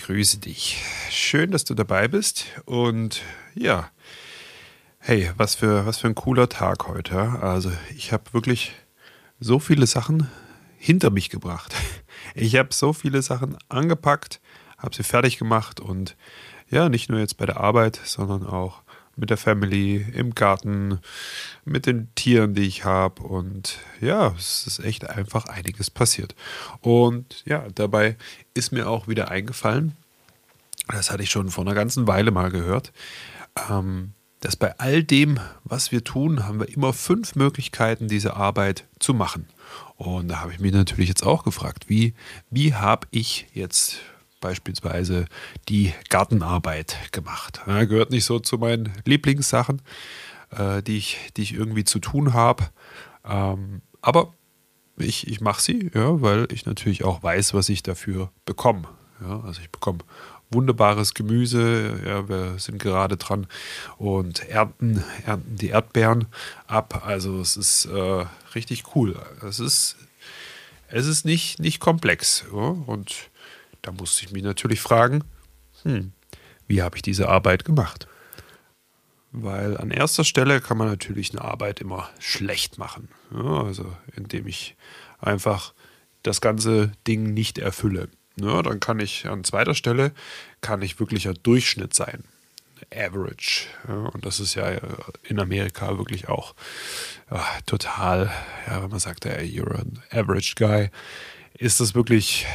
Grüße dich. Schön, dass du dabei bist. Und ja, hey, was für, was für ein cooler Tag heute. Also, ich habe wirklich so viele Sachen hinter mich gebracht. Ich habe so viele Sachen angepackt, habe sie fertig gemacht und ja, nicht nur jetzt bei der Arbeit, sondern auch mit der Family, im Garten, mit den Tieren, die ich habe. Und ja, es ist echt einfach einiges passiert. Und ja, dabei ist mir auch wieder eingefallen, das hatte ich schon vor einer ganzen Weile mal gehört, ähm, dass bei all dem, was wir tun, haben wir immer fünf Möglichkeiten, diese Arbeit zu machen. Und da habe ich mich natürlich jetzt auch gefragt, wie, wie habe ich jetzt beispielsweise die Gartenarbeit gemacht. Ja, gehört nicht so zu meinen Lieblingssachen, äh, die, ich, die ich irgendwie zu tun habe. Ähm, aber ich, ich mache sie, ja, weil ich natürlich auch weiß, was ich dafür bekomme. Ja, also ich bekomme wunderbares Gemüse. Ja, wir sind gerade dran und ernten, ernten die Erdbeeren ab. Also es ist äh, richtig cool. Es ist, es ist nicht, nicht komplex. Ja? Und da musste ich mich natürlich fragen, hm, wie habe ich diese Arbeit gemacht? Weil an erster Stelle kann man natürlich eine Arbeit immer schlecht machen. Ja, also indem ich einfach das ganze Ding nicht erfülle. Ja, dann kann ich an zweiter Stelle kann ich wirklicher Durchschnitt sein. Average. Ja, und das ist ja in Amerika wirklich auch ja, total, ja, wenn man sagt, hey, you're an average guy, ist das wirklich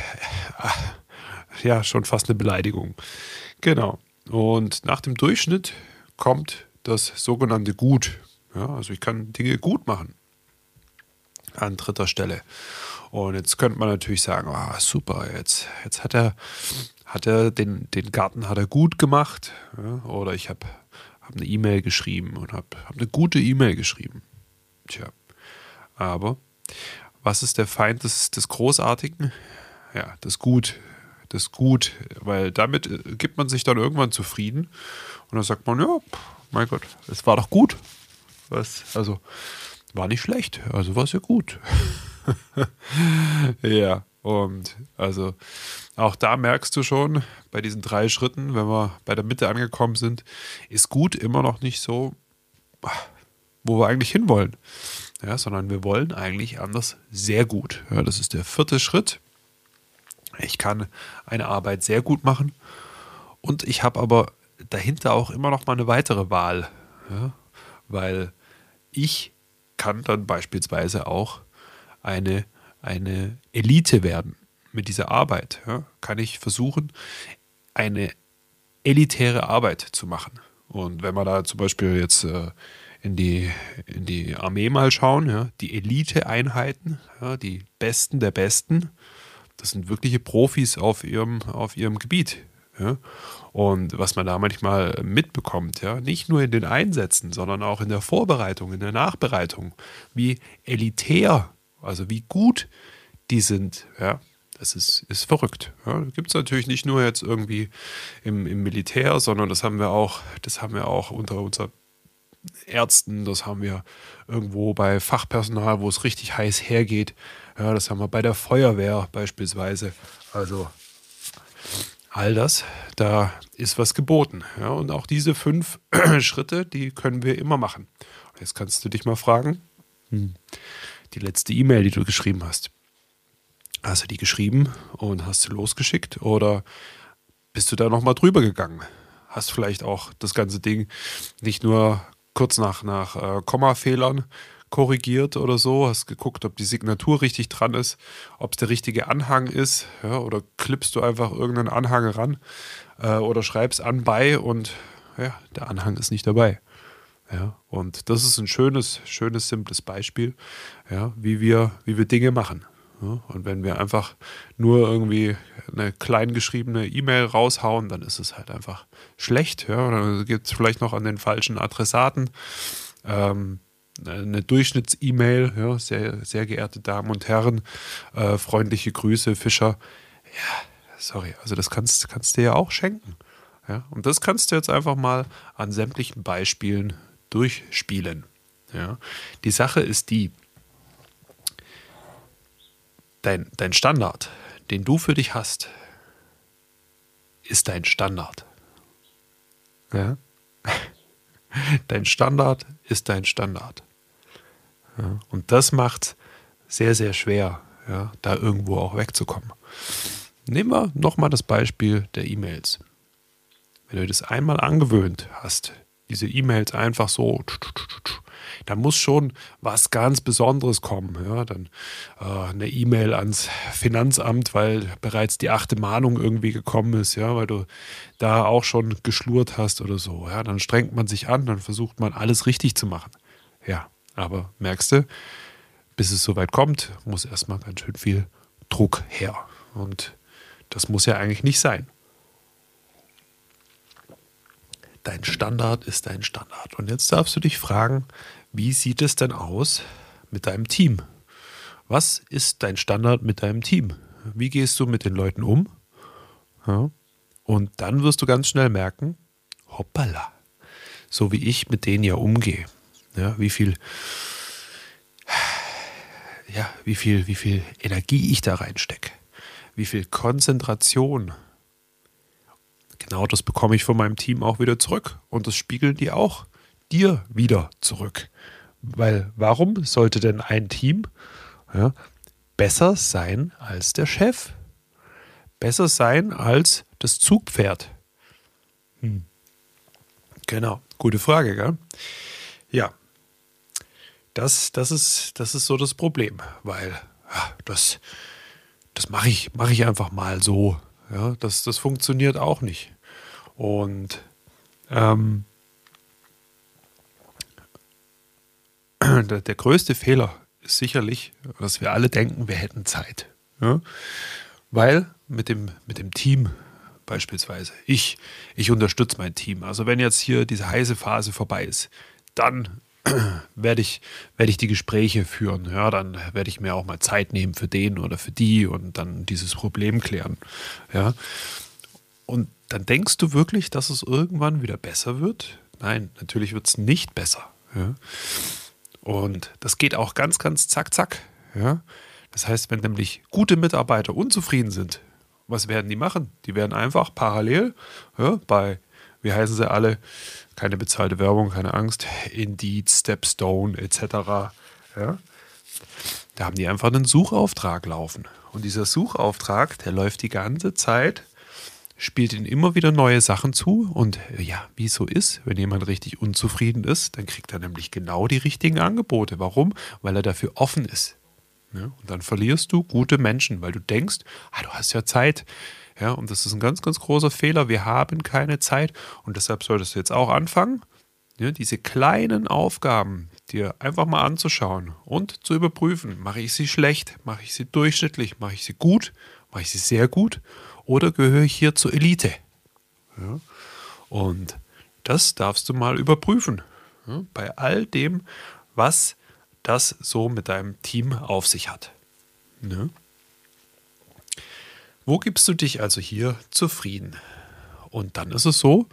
ja schon fast eine Beleidigung. Genau. Und nach dem Durchschnitt kommt das sogenannte Gut. Ja, also ich kann Dinge gut machen. An dritter Stelle. Und jetzt könnte man natürlich sagen, oh, super, jetzt, jetzt hat er, hat er den, den Garten hat er gut gemacht. Ja, oder ich habe hab eine E-Mail geschrieben und habe hab eine gute E-Mail geschrieben. Tja, aber was ist der Feind des, des Großartigen? Ja, das Gut. Das Gut, weil damit äh, gibt man sich dann irgendwann zufrieden und dann sagt man, ja, mein Gott, es war doch gut. Was, also, war nicht schlecht, also war es ja gut. ja, und also auch da merkst du schon, bei diesen drei Schritten, wenn wir bei der Mitte angekommen sind, ist gut immer noch nicht so, wo wir eigentlich hinwollen. Ja, sondern wir wollen eigentlich anders sehr gut. Ja, das ist der vierte Schritt. Ich kann eine Arbeit sehr gut machen und ich habe aber dahinter auch immer noch mal eine weitere Wahl. Ja, weil ich kann dann beispielsweise auch eine, eine Elite werden mit dieser Arbeit. Ja, kann ich versuchen, eine elitäre Arbeit zu machen. Und wenn wir da zum Beispiel jetzt äh, in, die, in die Armee mal schauen, ja, die Elite-Einheiten, ja, die Besten der Besten, das sind wirkliche Profis auf ihrem, auf ihrem Gebiet. Ja. Und was man da manchmal mitbekommt, ja, nicht nur in den Einsätzen, sondern auch in der Vorbereitung, in der Nachbereitung, wie elitär also wie gut die sind, ja, das ist, ist verrückt. Ja, Gibt es natürlich nicht nur jetzt irgendwie im, im Militär, sondern das haben wir auch, das haben wir auch unter unseren Ärzten, das haben wir irgendwo bei Fachpersonal, wo es richtig heiß hergeht. Ja, das haben wir bei der Feuerwehr beispielsweise. Also all das, da ist was geboten. Ja, und auch diese fünf Schritte, die können wir immer machen. Jetzt kannst du dich mal fragen, hm, die letzte E-Mail, die du geschrieben hast. Hast du die geschrieben und hast sie losgeschickt oder bist du da nochmal drüber gegangen? Hast vielleicht auch das ganze Ding nicht nur kurz nach, nach äh, Kommafehlern korrigiert oder so, hast geguckt, ob die Signatur richtig dran ist, ob es der richtige Anhang ist, ja, oder klippst du einfach irgendeinen Anhang ran äh, oder schreibst an bei und ja, der Anhang ist nicht dabei. Ja, und das ist ein schönes, schönes, simples Beispiel, ja, wie wir, wie wir Dinge machen. Ja, und wenn wir einfach nur irgendwie eine klein geschriebene E-Mail raushauen, dann ist es halt einfach schlecht. Ja, oder gibt es vielleicht noch an den falschen Adressaten. Ähm, eine Durchschnitts-E-Mail, ja, sehr, sehr geehrte Damen und Herren, äh, freundliche Grüße, Fischer. Ja, sorry, also das kannst, kannst du ja auch schenken. Ja, und das kannst du jetzt einfach mal an sämtlichen Beispielen durchspielen. Ja, die Sache ist die, dein, dein Standard, den du für dich hast, ist dein Standard. Ja? Dein Standard ist dein Standard. Ja? Und das macht sehr, sehr schwer, ja, da irgendwo auch wegzukommen. Nehmen wir nochmal das Beispiel der E-Mails. Wenn du das einmal angewöhnt hast, diese E-Mails einfach so, da muss schon was ganz Besonderes kommen. Ja, dann äh, eine E-Mail ans Finanzamt, weil bereits die achte Mahnung irgendwie gekommen ist, ja, weil du da auch schon geschlurt hast oder so. Ja, dann strengt man sich an, dann versucht man alles richtig zu machen. Ja, aber merkst du, bis es soweit kommt, muss erstmal ganz schön viel Druck her. Und das muss ja eigentlich nicht sein dein Standard ist dein Standard. Und jetzt darfst du dich fragen, wie sieht es denn aus mit deinem Team? Was ist dein Standard mit deinem Team? Wie gehst du mit den Leuten um? Ja. Und dann wirst du ganz schnell merken, hoppala, so wie ich mit denen ja umgehe. Ja, wie viel, ja, wie viel, wie viel Energie ich da reinstecke. Wie viel Konzentration Genau das bekomme ich von meinem Team auch wieder zurück. Und das spiegeln die auch dir wieder zurück. Weil warum sollte denn ein Team ja, besser sein als der Chef? Besser sein als das Zugpferd? Hm. Genau, gute Frage, gell? Ja, das, das, ist, das ist so das Problem, weil ja, das, das mache ich, mach ich einfach mal so. Ja, das, das funktioniert auch nicht. Und ähm, der, der, größte Fehler ist sicherlich, dass wir alle denken, wir hätten Zeit. Ja? Weil mit dem, mit dem Team beispielsweise, ich, ich unterstütze mein Team. Also wenn jetzt hier diese heiße Phase vorbei ist, dann werde ich, werde ich die Gespräche führen. Ja, dann werde ich mir auch mal Zeit nehmen für den oder für die und dann dieses Problem klären. Ja. Und dann denkst du wirklich, dass es irgendwann wieder besser wird? Nein, natürlich wird es nicht besser. Ja? Und das geht auch ganz, ganz zack, zack. Ja? Das heißt, wenn nämlich gute Mitarbeiter unzufrieden sind, was werden die machen? Die werden einfach parallel ja, bei, wie heißen sie alle, keine bezahlte Werbung, keine Angst, Indeed, Stepstone etc. Ja? Da haben die einfach einen Suchauftrag laufen. Und dieser Suchauftrag, der läuft die ganze Zeit spielt ihnen immer wieder neue Sachen zu. Und ja, wie es so ist, wenn jemand richtig unzufrieden ist, dann kriegt er nämlich genau die richtigen Angebote. Warum? Weil er dafür offen ist. Ja, und dann verlierst du gute Menschen, weil du denkst, ah, du hast ja Zeit. Ja, und das ist ein ganz, ganz großer Fehler. Wir haben keine Zeit. Und deshalb solltest du jetzt auch anfangen, ja, diese kleinen Aufgaben dir einfach mal anzuschauen und zu überprüfen. Mache ich sie schlecht? Mache ich sie durchschnittlich? Mache ich sie gut? Mache ich sie sehr gut? oder gehöre ich hier zur Elite? Ja. Und das darfst du mal überprüfen. Ja, bei all dem, was das so mit deinem Team auf sich hat. Ja. Wo gibst du dich also hier zufrieden? Und dann ist es so,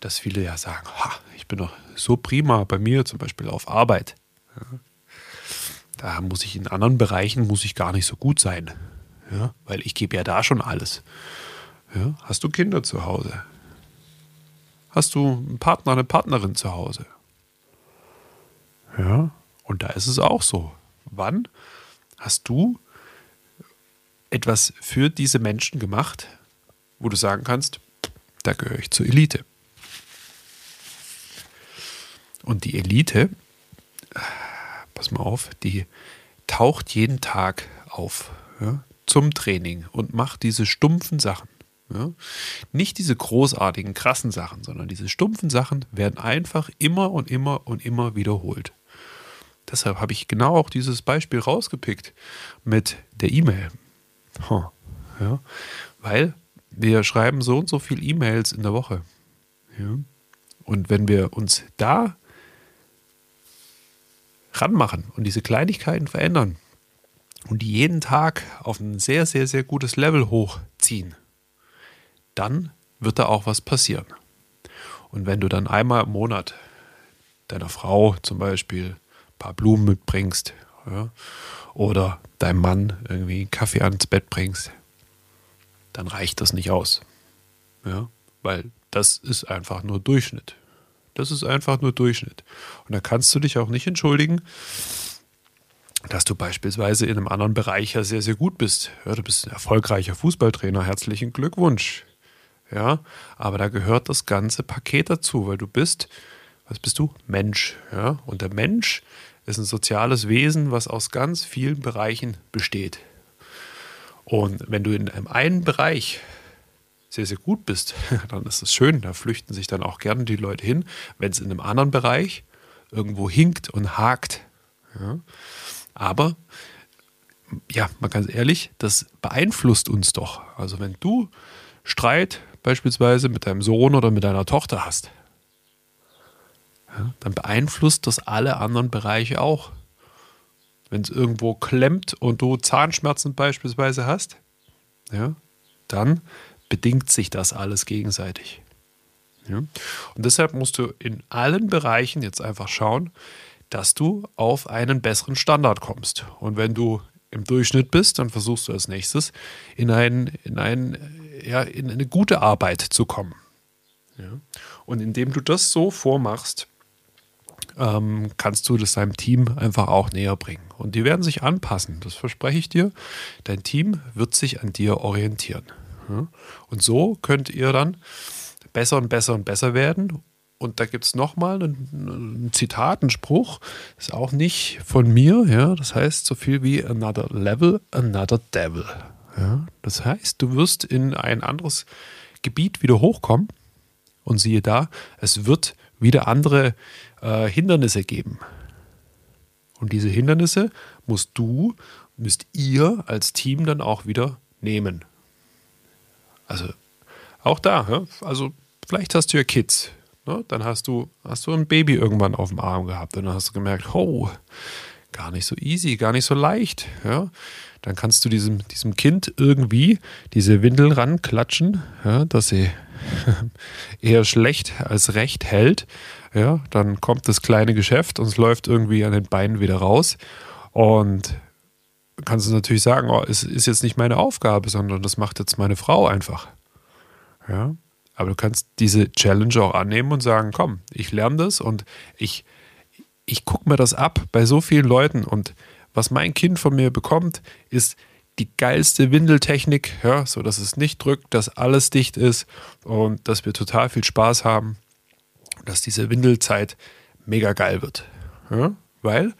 dass viele ja sagen, ha, ich bin doch so prima bei mir zum Beispiel auf Arbeit. Da muss ich in anderen Bereichen muss ich gar nicht so gut sein. Ja, weil ich gebe ja da schon alles. Ja, hast du Kinder zu Hause? Hast du einen Partner, eine Partnerin zu Hause? Ja, und da ist es auch so. Wann hast du etwas für diese Menschen gemacht, wo du sagen kannst, da gehöre ich zur Elite. Und die Elite, pass mal auf, die taucht jeden Tag auf ja, zum Training und macht diese stumpfen Sachen. Ja? Nicht diese großartigen, krassen Sachen, sondern diese stumpfen Sachen werden einfach immer und immer und immer wiederholt. Deshalb habe ich genau auch dieses Beispiel rausgepickt mit der E-Mail. Huh. Ja? Weil wir schreiben so und so viele E-Mails in der Woche. Ja? Und wenn wir uns da ranmachen und diese Kleinigkeiten verändern und die jeden Tag auf ein sehr, sehr, sehr gutes Level hochziehen, dann wird da auch was passieren. Und wenn du dann einmal im Monat deiner Frau zum Beispiel ein paar Blumen mitbringst ja, oder deinem Mann irgendwie einen Kaffee ans Bett bringst, dann reicht das nicht aus. Ja, weil das ist einfach nur Durchschnitt. Das ist einfach nur Durchschnitt. Und da kannst du dich auch nicht entschuldigen, dass du beispielsweise in einem anderen Bereich ja sehr, sehr gut bist. Ja, du bist ein erfolgreicher Fußballtrainer. Herzlichen Glückwunsch. Ja, aber da gehört das ganze Paket dazu, weil du bist, was bist du? Mensch. Ja, und der Mensch ist ein soziales Wesen, was aus ganz vielen Bereichen besteht. Und wenn du in einem einen Bereich sehr, sehr gut bist, dann ist das schön. Da flüchten sich dann auch gerne die Leute hin. Wenn es in einem anderen Bereich irgendwo hinkt und hakt. Ja. Aber, ja, mal ganz ehrlich, das beeinflusst uns doch. Also wenn du Streit beispielsweise mit deinem Sohn oder mit deiner Tochter hast, dann beeinflusst das alle anderen Bereiche auch. Wenn es irgendwo klemmt und du Zahnschmerzen beispielsweise hast, ja, dann bedingt sich das alles gegenseitig. Ja? Und deshalb musst du in allen Bereichen jetzt einfach schauen, dass du auf einen besseren Standard kommst. Und wenn du im Durchschnitt bist, dann versuchst du als nächstes in, ein, in, ein, ja, in eine gute Arbeit zu kommen. Ja? Und indem du das so vormachst, ähm, kannst du das deinem Team einfach auch näher bringen. Und die werden sich anpassen, das verspreche ich dir. Dein Team wird sich an dir orientieren. Und so könnt ihr dann besser und besser und besser werden. Und da gibt es nochmal ein, Zitat, ein Spruch, ist auch nicht von mir, ja. Das heißt so viel wie another level, another devil. Ja. Das heißt, du wirst in ein anderes Gebiet wieder hochkommen und siehe da, es wird wieder andere äh, Hindernisse geben. Und diese Hindernisse musst du, müsst ihr als Team dann auch wieder nehmen. Also auch da, also vielleicht hast du ja Kids. Ne? Dann hast du, hast du ein Baby irgendwann auf dem Arm gehabt und dann hast du gemerkt, oh, gar nicht so easy, gar nicht so leicht. Ja? Dann kannst du diesem, diesem Kind irgendwie diese Windeln ranklatschen, ja, dass sie eher schlecht als recht hält. Ja, dann kommt das kleine Geschäft und es läuft irgendwie an den Beinen wieder raus. Und kannst du natürlich sagen, oh, es ist jetzt nicht meine Aufgabe, sondern das macht jetzt meine Frau einfach. Ja, aber du kannst diese Challenge auch annehmen und sagen, komm, ich lerne das und ich, ich gucke mir das ab bei so vielen Leuten und was mein Kind von mir bekommt, ist die geilste Windeltechnik, ja, so dass es nicht drückt, dass alles dicht ist und dass wir total viel Spaß haben, dass diese Windelzeit mega geil wird. Ja, weil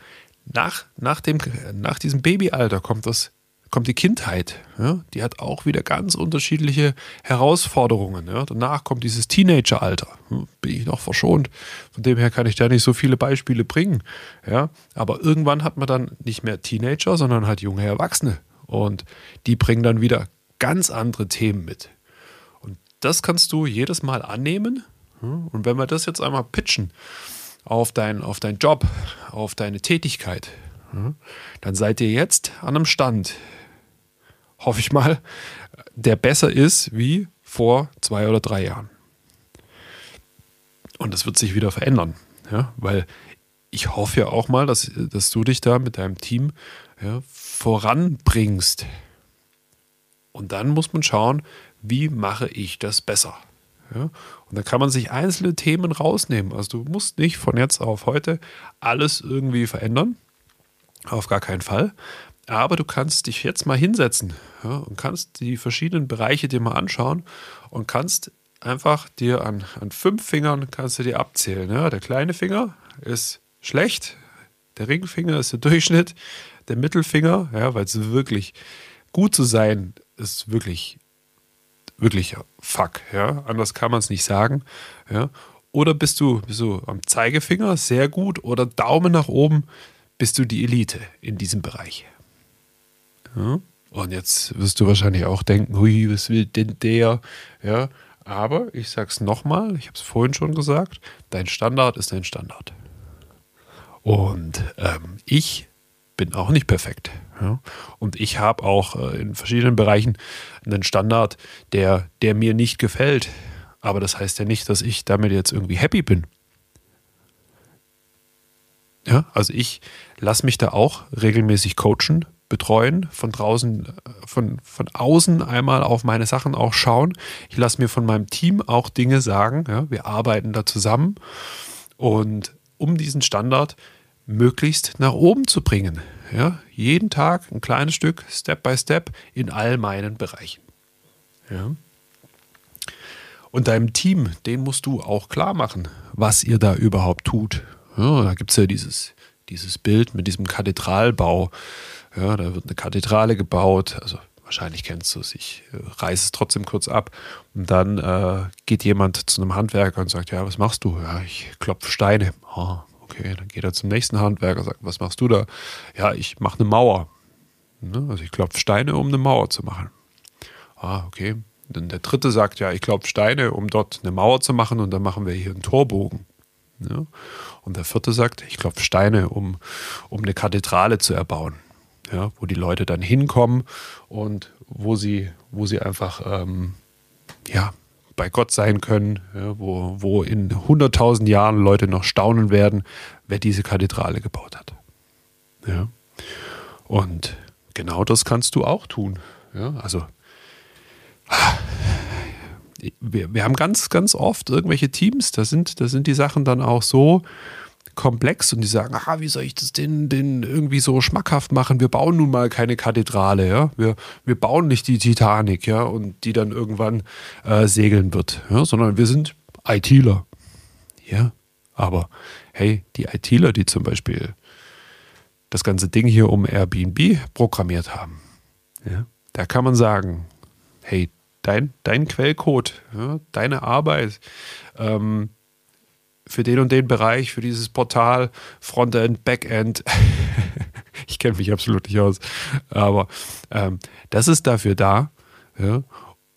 nach, nach, dem, nach diesem Babyalter kommt das kommt die Kindheit. Ja? Die hat auch wieder ganz unterschiedliche Herausforderungen. Ja? Danach kommt dieses Teenageralter. Hm, bin ich noch verschont. Von dem her kann ich da nicht so viele Beispiele bringen. Ja? Aber irgendwann hat man dann nicht mehr Teenager, sondern hat junge Erwachsene. Und die bringen dann wieder ganz andere Themen mit. Und das kannst du jedes Mal annehmen. Und wenn wir das jetzt einmal pitchen, auf, dein, auf deinen Job, auf deine Tätigkeit, dann seid ihr jetzt an einem Stand, hoffe ich mal, der besser ist wie vor zwei oder drei Jahren. Und das wird sich wieder verändern, ja, weil ich hoffe ja auch mal, dass, dass du dich da mit deinem Team ja, voranbringst. Und dann muss man schauen, wie mache ich das besser. Ja? Und dann kann man sich einzelne Themen rausnehmen. Also du musst nicht von jetzt auf heute alles irgendwie verändern. Auf gar keinen Fall. Aber du kannst dich jetzt mal hinsetzen ja, und kannst die verschiedenen Bereiche dir mal anschauen und kannst einfach dir an, an fünf Fingern kannst du dir abzählen. Ja. Der kleine Finger ist schlecht, der Ringfinger ist der Durchschnitt, der Mittelfinger, ja, weil es wirklich gut zu sein ist wirklich wirklich fuck, ja. Anders kann man es nicht sagen, ja. Oder bist du, du am Zeigefinger sehr gut oder Daumen nach oben, bist du die Elite in diesem Bereich. Ja? Und jetzt wirst du wahrscheinlich auch denken, hui, was will denn der? Ja, aber ich sag's nochmal, ich habe es vorhin schon gesagt, dein Standard ist dein Standard. Und ähm, ich bin auch nicht perfekt. Ja? Und ich habe auch äh, in verschiedenen Bereichen einen Standard, der, der mir nicht gefällt. Aber das heißt ja nicht, dass ich damit jetzt irgendwie happy bin. Ja, also ich lasse mich da auch regelmäßig coachen, betreuen, von draußen, von, von außen einmal auf meine Sachen auch schauen. Ich lasse mir von meinem Team auch Dinge sagen. Ja, wir arbeiten da zusammen. Und um diesen Standard möglichst nach oben zu bringen. Ja, jeden Tag ein kleines Stück, Step by Step, in all meinen Bereichen. Ja. Und deinem Team, den musst du auch klar machen, was ihr da überhaupt tut. Ja, da gibt es ja dieses, dieses Bild mit diesem Kathedralbau. Ja, da wird eine Kathedrale gebaut. Also wahrscheinlich kennst du es. Ich äh, reiße es trotzdem kurz ab. Und dann äh, geht jemand zu einem Handwerker und sagt, ja, was machst du? Ja, ich klopfe Steine. Oh, okay, dann geht er zum nächsten Handwerker und sagt, was machst du da? Ja, ich mache eine Mauer. Ne? Also ich klopfe Steine, um eine Mauer zu machen. Ah, okay. Dann der dritte sagt, ja, ich glaube Steine, um dort eine Mauer zu machen und dann machen wir hier einen Torbogen. Ja? Und der vierte sagt, ich klopfe Steine, um, um eine Kathedrale zu erbauen. Ja? Wo die Leute dann hinkommen und wo sie, wo sie einfach ähm, ja, bei Gott sein können, ja? wo, wo in 100.000 Jahren Leute noch staunen werden, wer diese Kathedrale gebaut hat. Ja? Und genau das kannst du auch tun. Ja? Also wir, wir haben ganz, ganz oft irgendwelche Teams, da sind, da sind die Sachen dann auch so komplex und die sagen, ah, wie soll ich das denn, denn irgendwie so schmackhaft machen? Wir bauen nun mal keine Kathedrale, ja. Wir, wir bauen nicht die Titanic, ja, und die dann irgendwann äh, segeln wird, ja, sondern wir sind ITler. Ja, aber hey, die ITler, die zum Beispiel das ganze Ding hier um Airbnb programmiert haben, ja, da kann man sagen, hey, dein, dein Quellcode, ja, deine Arbeit ähm, für den und den Bereich, für dieses Portal, Frontend, Backend. ich kenne mich absolut nicht aus, aber ähm, das ist dafür da, ja,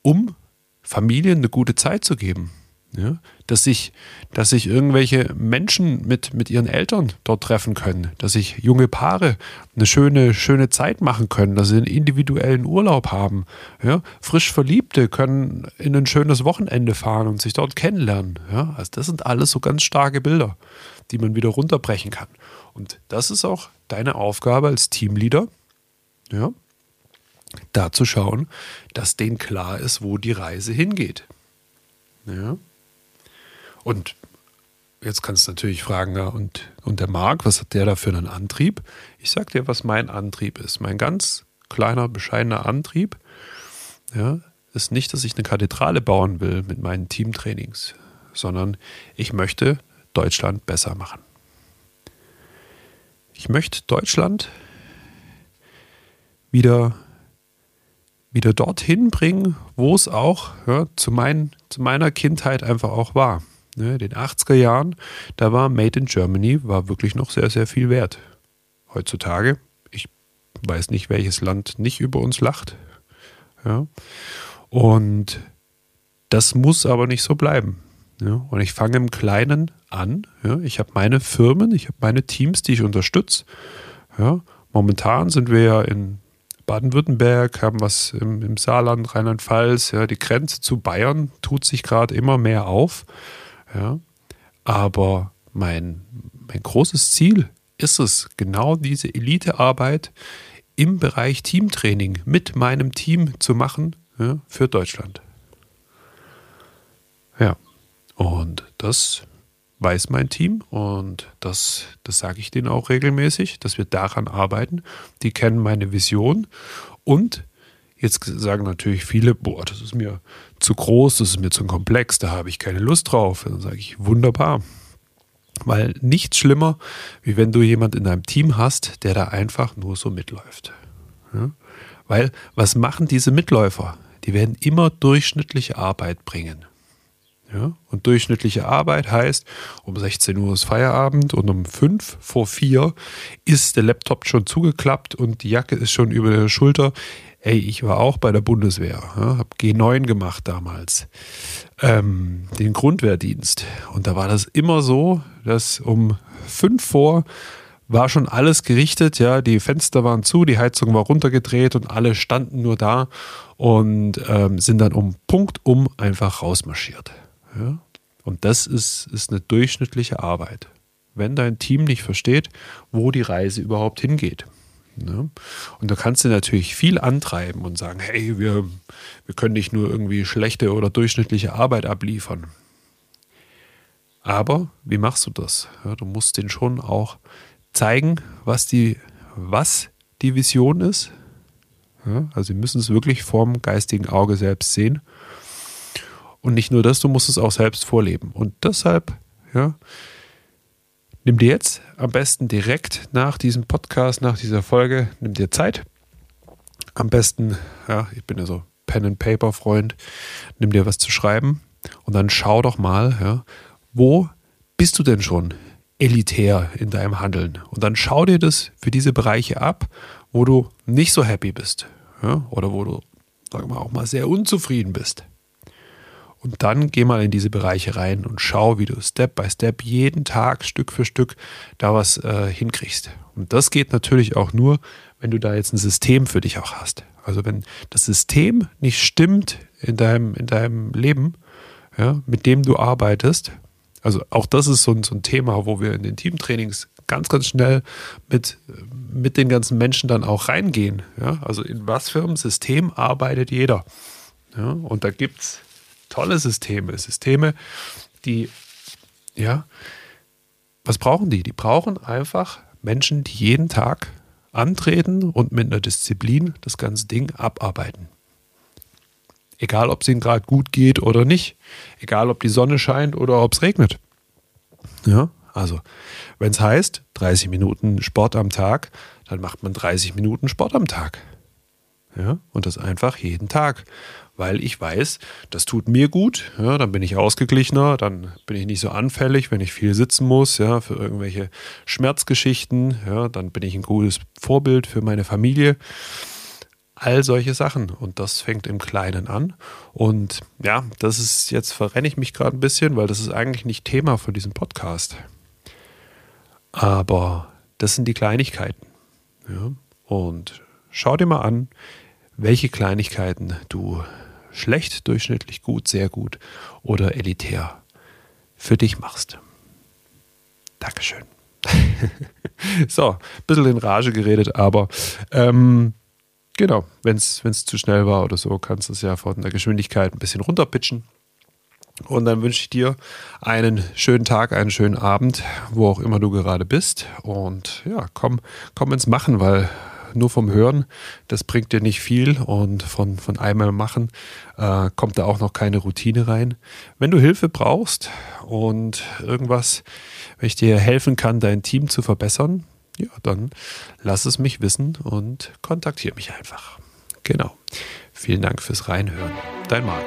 um Familien eine gute Zeit zu geben. Ja, dass sich, dass sich irgendwelche Menschen mit, mit ihren Eltern dort treffen können, dass sich junge Paare eine schöne, schöne Zeit machen können, dass sie einen individuellen Urlaub haben. Ja, frisch Verliebte können in ein schönes Wochenende fahren und sich dort kennenlernen. Ja, also das sind alles so ganz starke Bilder, die man wieder runterbrechen kann. Und das ist auch deine Aufgabe als Teamleader, ja, da zu schauen, dass denen klar ist, wo die Reise hingeht. Ja. Und jetzt kannst du natürlich fragen, ja, und, und der Marc, was hat der da für einen Antrieb? Ich sag dir, was mein Antrieb ist. Mein ganz kleiner, bescheidener Antrieb ja, ist nicht, dass ich eine Kathedrale bauen will mit meinen Teamtrainings, sondern ich möchte Deutschland besser machen. Ich möchte Deutschland wieder, wieder dorthin bringen, wo es auch ja, zu, mein, zu meiner Kindheit einfach auch war ne, den 80er Jahren, da war Made in Germany war wirklich noch sehr, sehr viel wert. Heutzutage, ich weiß nicht, welches Land nicht über uns lacht. Ja. Und das muss aber nicht so bleiben. Ja. Und ich fange im Kleinen an. Ja. Ich habe meine Firmen, ich habe meine Teams, die ich unterstütze. Ja. Momentan sind wir ja in Baden-Württemberg, haben was im, im Saarland, Rheinland-Pfalz. Ja. Die Grenze zu Bayern tut sich gerade immer mehr auf. Ja? Aber mein, mein großes Ziel ist es, genau diese Elitearbeit im Bereich Teamtraining mit meinem Team zu machen ja, für Deutschland. Ja, und das weiß mein Team und das, das sage ich denen auch regelmäßig, dass wir daran arbeiten. Die kennen meine Vision und Jetzt sagen natürlich viele, boah, das ist mir zu groß, das ist mir zu komplex, da habe ich keine Lust drauf. Dann sage ich, wunderbar. Weil nichts schlimmer, wie wenn du jemand in deinem Team hast, der da einfach nur so mitläuft. Ja? Weil was machen diese Mitläufer? die werden immer durchschnittliche Arbeit bringen. Ja? Und durchschnittliche Arbeit heißt, um 16 Uhr ist Feierabend und um 5 vor 4 ist der Laptop schon zugeklappt und die Jacke ist schon über der Schulter. Ey, ich war auch bei der Bundeswehr, ja, habe G9 gemacht damals, ähm, den Grundwehrdienst. Und da war das immer so, dass um 5 vor war schon alles gerichtet, ja, die Fenster waren zu, die Heizung war runtergedreht und alle standen nur da und ähm, sind dann um Punkt um einfach rausmarschiert. Ja? Und das ist, ist eine durchschnittliche Arbeit. Wenn dein Team nicht versteht, wo die Reise überhaupt hingeht. Ne? Und da kannst du natürlich viel antreiben und sagen, hey, wir, wir können nicht nur irgendwie schlechte oder durchschnittliche Arbeit abliefern. Aber wie machst du das? Ja, du musst den schon auch zeigen, was die, was die Vision ist. Ja, also sie müssen es wirklich vorm geistigen Auge selbst sehen. Und nicht nur das, du musst es auch selbst vorleben. Und deshalb, ja, nimm dir jetzt am besten direkt nach diesem Podcast, nach dieser Folge, nimm dir Zeit. Am besten, ja, ich bin ja so Pen and Paper Freund, nimm dir was zu schreiben und dann schau doch mal, ja, wo bist du denn schon elitär in deinem Handeln? Und dann schau dir das für diese Bereiche ab, wo du nicht so happy bist ja, oder wo du, sagen wir mal, auch mal sehr unzufrieden bist. Und dann geh mal in diese Bereiche rein und schau, wie du Step by Step jeden Tag Stück für Stück da was äh, hinkriegst. Und das geht natürlich auch nur, wenn du da jetzt ein System für dich auch hast. Also wenn das System nicht stimmt in deinem, in deinem Leben, ja, mit dem du arbeitest, also auch das ist so ein, so ein Thema, wo wir in den Teamtrainings ganz, ganz schnell mit, mit den ganzen Menschen dann auch reingehen. Ja? Also in was für einem System arbeitet jeder? Ja? Und da gibt es tolle Systeme, Systeme, die, ja, was brauchen die? Die brauchen einfach Menschen, die jeden Tag antreten und mit einer Disziplin das ganze Ding abarbeiten. Egal, ob es ihnen gerade gut geht oder nicht. Egal, ob die Sonne scheint oder ob es regnet. Ja, also, wenn es heißt 30 Minuten Sport am Tag, dann macht man 30 Minuten Sport am Tag. Ja, und das einfach jeden Tag weil ich weiß, das tut mir gut, ja, dann bin ich ausgeglichener, dann bin ich nicht so anfällig, wenn ich viel sitzen muss, ja, für irgendwelche Schmerzgeschichten, ja, dann bin ich ein gutes Vorbild für meine Familie. All solche Sachen. Und das fängt im Kleinen an. Und ja, das ist, jetzt verrenne ich mich gerade ein bisschen, weil das ist eigentlich nicht Thema für diesen Podcast. Aber das sind die Kleinigkeiten. Ja. Und schau dir mal an, welche Kleinigkeiten du schlecht, durchschnittlich gut, sehr gut oder elitär für dich machst. Dankeschön. so, ein bisschen in Rage geredet, aber ähm, genau, wenn es zu schnell war oder so, kannst du es ja von der Geschwindigkeit ein bisschen runterpitchen. Und dann wünsche ich dir einen schönen Tag, einen schönen Abend, wo auch immer du gerade bist. Und ja, komm, komm ins Machen, weil nur vom Hören, das bringt dir nicht viel und von, von einmal machen äh, kommt da auch noch keine Routine rein. Wenn du Hilfe brauchst und irgendwas, wenn ich dir helfen kann, dein Team zu verbessern, ja, dann lass es mich wissen und kontaktiere mich einfach. Genau. Vielen Dank fürs Reinhören. Dein Marc.